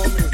Oh.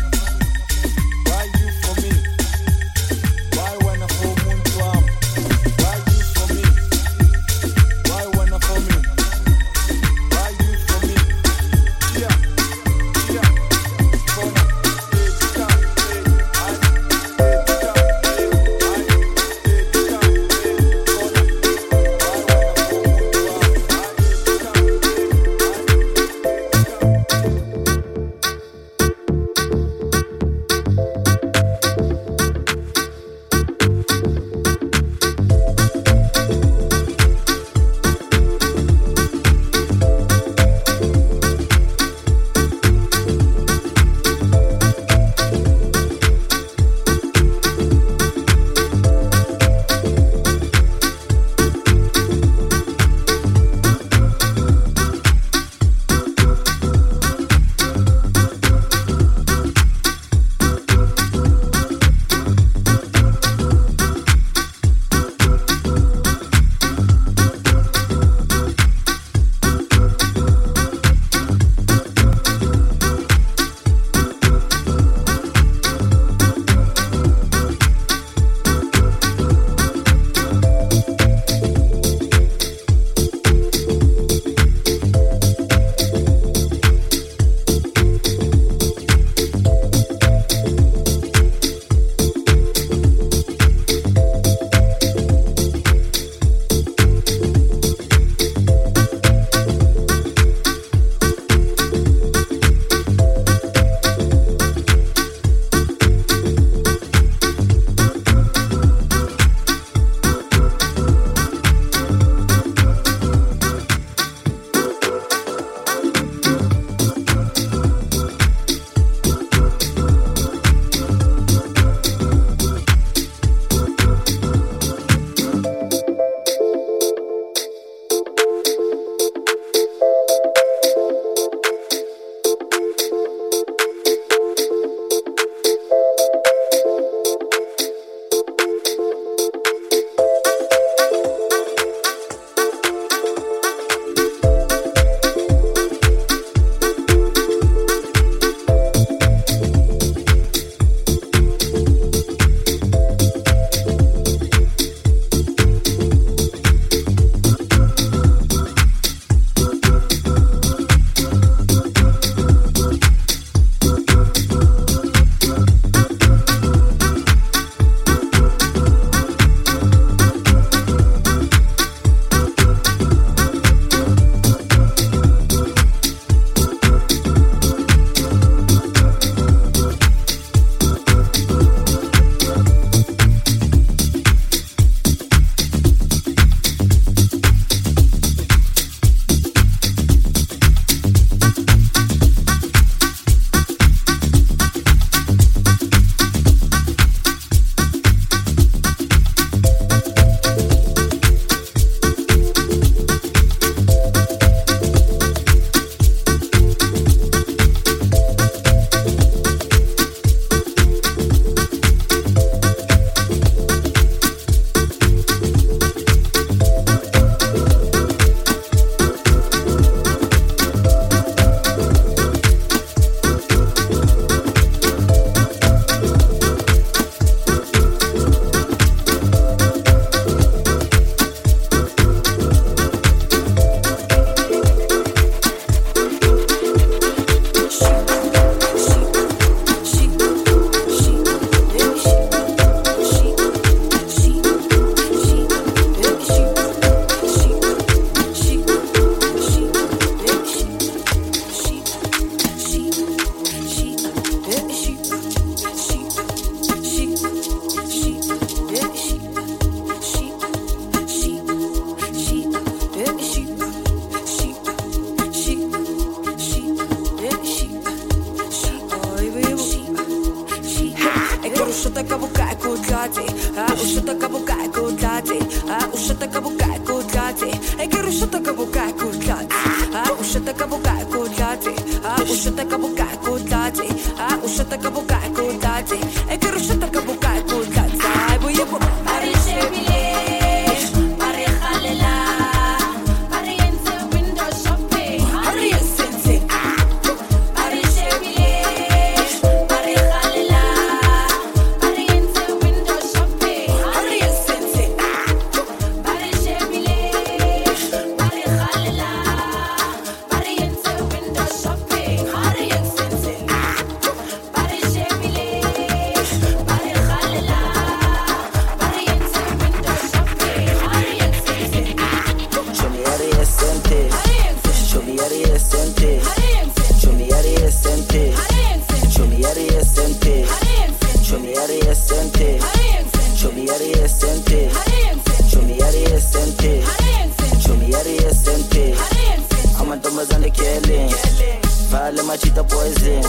machita poison.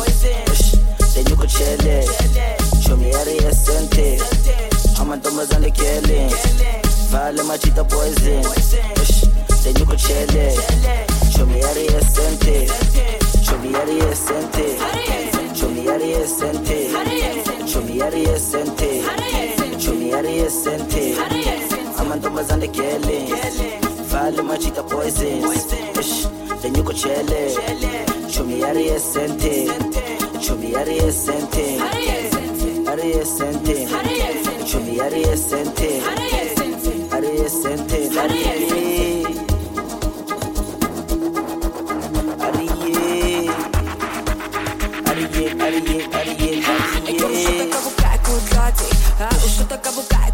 Then you could chill it. Show me how to sent it. Amantombazane killing. Vale machita poison. Then you could chill it. Show me how to sent it. Show me how to sent it. Show me how to sent it. Show me how to sent it. Show me how to sent it. Amantombazane killing. Vale machita poison. Then you could chill it. Chumi ari esente, chumi ari esente, Ari esente, es sente. Chumiari ari esente, Ari es sente. Ari es sente. Ariye, Ariye, Ariye, Ariye. Ecco, uscita cavucà, ecco, dati. Ah, uscita cavucà.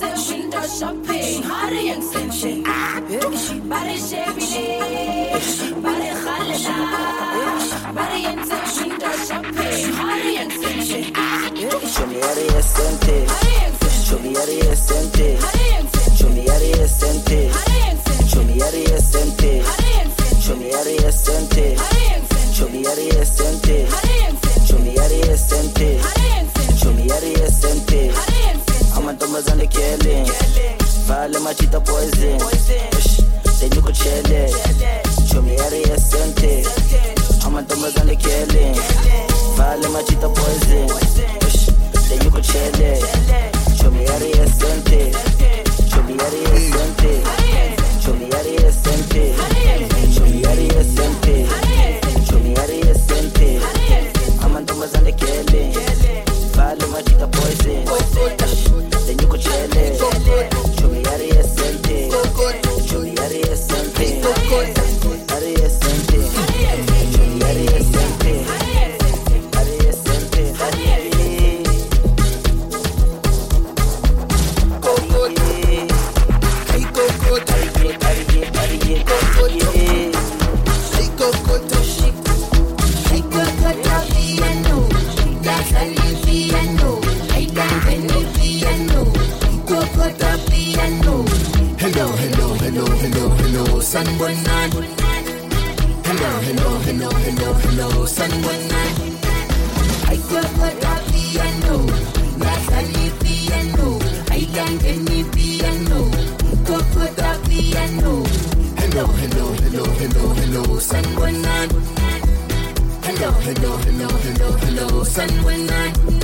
Show me area sente. Show me area sente. Show me area sente. Show me area sente. Show me area sente. Show me area sente. Show me area sente. Show me area fazendo aquele Vale machita poison. Tenho com chele Chumi era e sente Amanda fazendo aquele Vale machita poison. Tenho com chele Hello, hello, hello, hello, hello, sun night.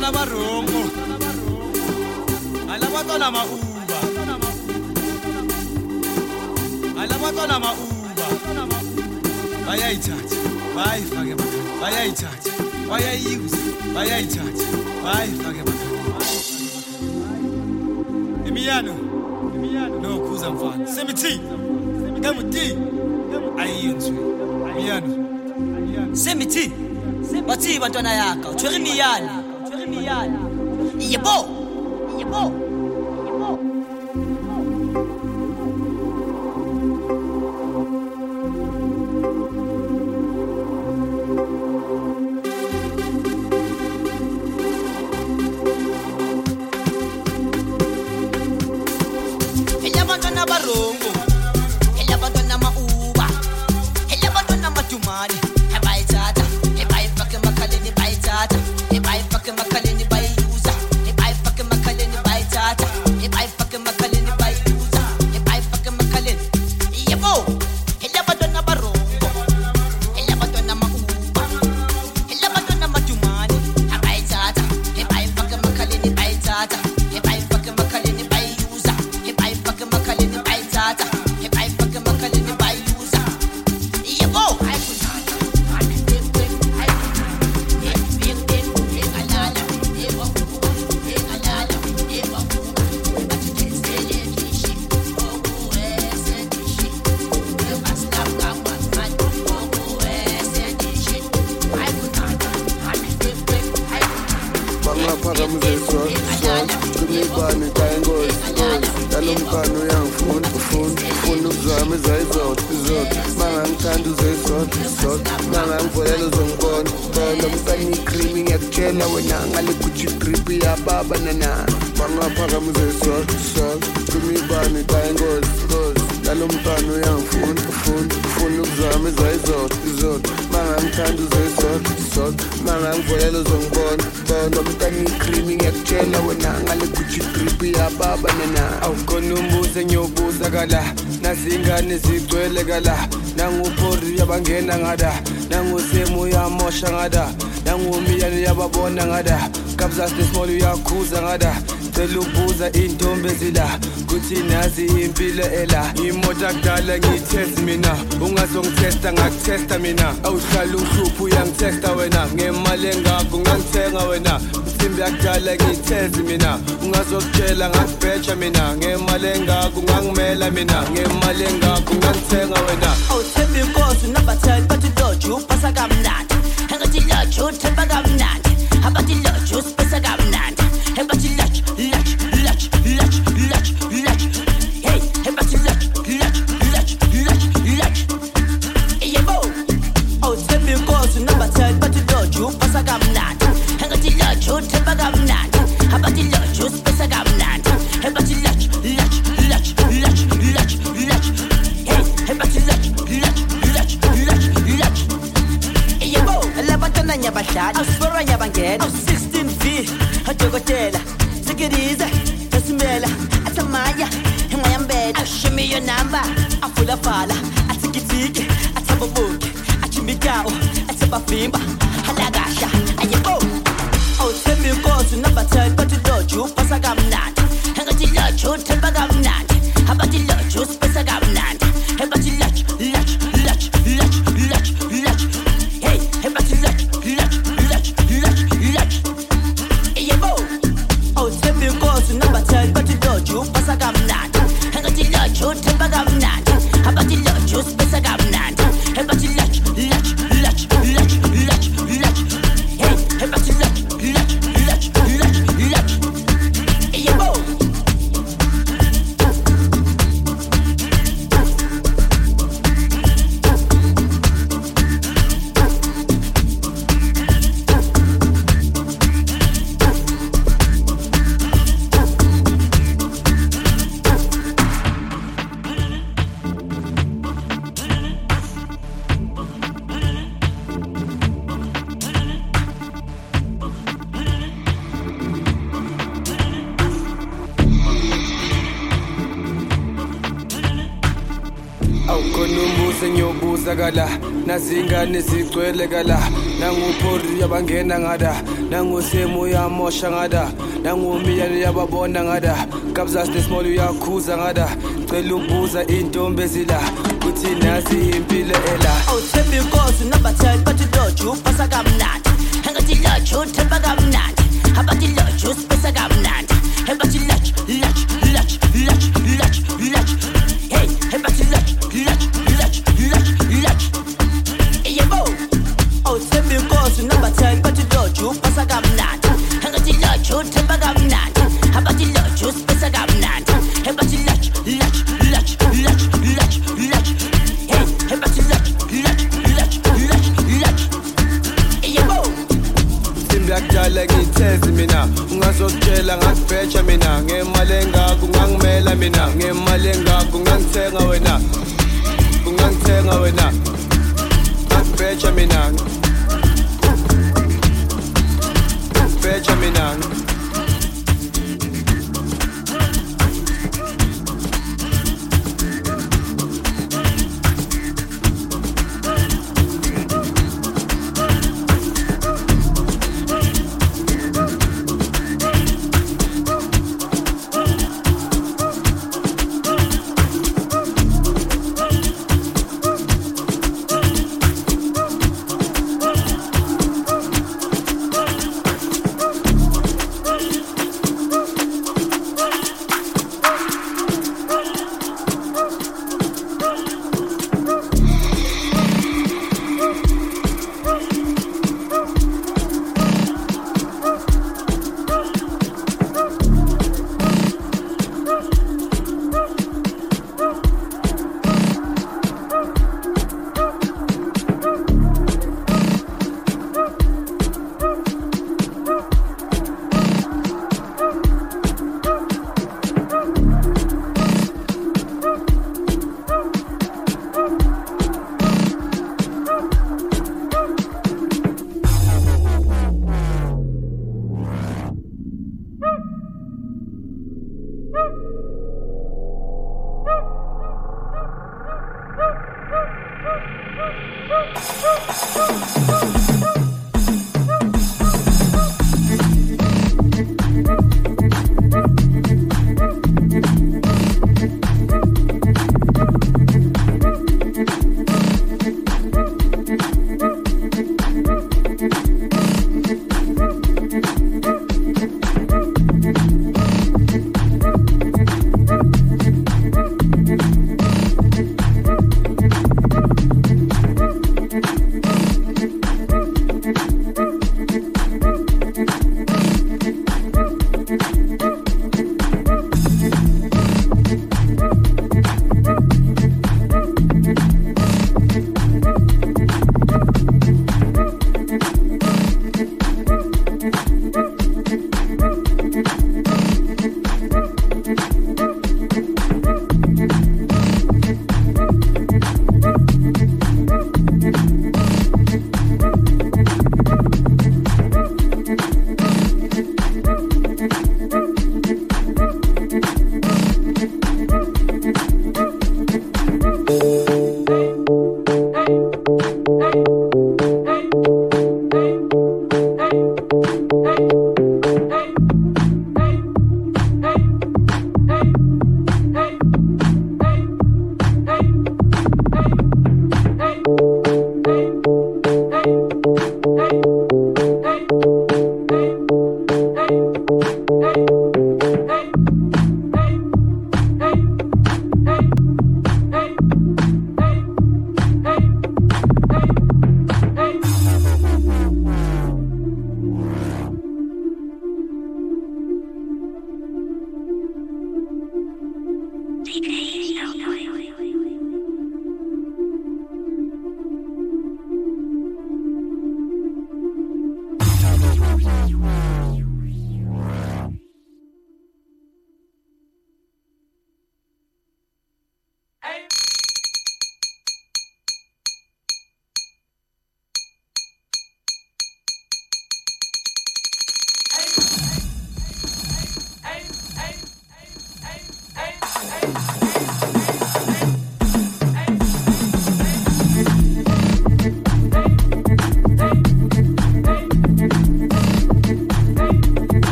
Alabantwana abarongo alabantwana ama-uba alabantwana ama-uba bayayithatha bayayifake emakhaya bayayithatha bayayiyuza bayayithatha bayayifake emakhaya imiyano nokhuza mfana. Semithi ngemuti ayiyenziwe miyano semithi. Bathi bantwana 你呀，一步，一步。Ufuna ukuzama izayizodwa izodwa mangangithanda uzeyizodwa zodwa mangangivolela uzongibona bona mkani ikrimi ngiyakutshela wena ngale gucci grip yababa nana. Bangaphakamiseswa swa kwimibane kayingozi ngozi yalo mkani uyangifuna ufuna ufuna ukuzama izayizodwa izodwa mangangithanda uzeyizodwa zodwa mangangivolela uzongibona bona mkani ikrimi ngiyakutshela wena ngale gucci grip yababa nana awukhona umbuzo engiyobuza kala. Nazingane zigcwele kala. Nanguphori yabangena ngada. Nangusemu uyamosha ngada nangumiyane yababona ngada. Kabzasnesmall uyakhuza ngada. Cela ubuza intombi ezila kuthi nazi impilo ela. Imoto akudala ngiyithesti mina. Ungazongithesta ngakuthesta mina. Awuhlala ungihlupha uyangithesta wena. Ngemali engakho ngangithenga wena. Insimbi yakudala ngiyithezi mina. Ungazokutshela ngakubheja mina. Ngemali engakho ngangimela mina. Ngemali engakho ngangithenga wena. Awuthemba inkosi unabatheli bathi loju upasa kamnandi engathi loju uthemba kamnandi abathi loju usipesa kamnandi ebathi loju loju loju loju loju loju hey ebathi loju loju loju loju loju yebo awuthemba inkosi unabatheli bathi loju upasa kamnandi engathi loju uthemba kamnandi abathi awusifora nyabangena awu-16 v adokotela sikirize esimela athamaya enwayambela ashimiyo namba afulafala atsikitsiki atsaboboki achimikawo atsabavimba halakasha ayebo oh. awuthemba inkosi nabatheli bathi loju upasa kamnandi. Engathi loju uthemba kamnandi. abathi nazingane zigcwele kala. Nanguphori yabangena ngada. Nangusemu uyamosha ngada. Nangumiyane yababona ngada. Kabzas nesmall uyakhuza ngada. Cela ubuza intombi ezila. Kuthi nasi impilo ela. Awuthemba inkosi unabatheli bathi loju upasa kamnandi. Engathi loju uthemba kamnandi. Ngakubheja mina ngemali engako ungangimela mina. Ngemali engako ungangithenga wena. Ungangithenga wena. Ngakubheja mina. Ngakubheja mina. DK.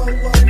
Waweba waweba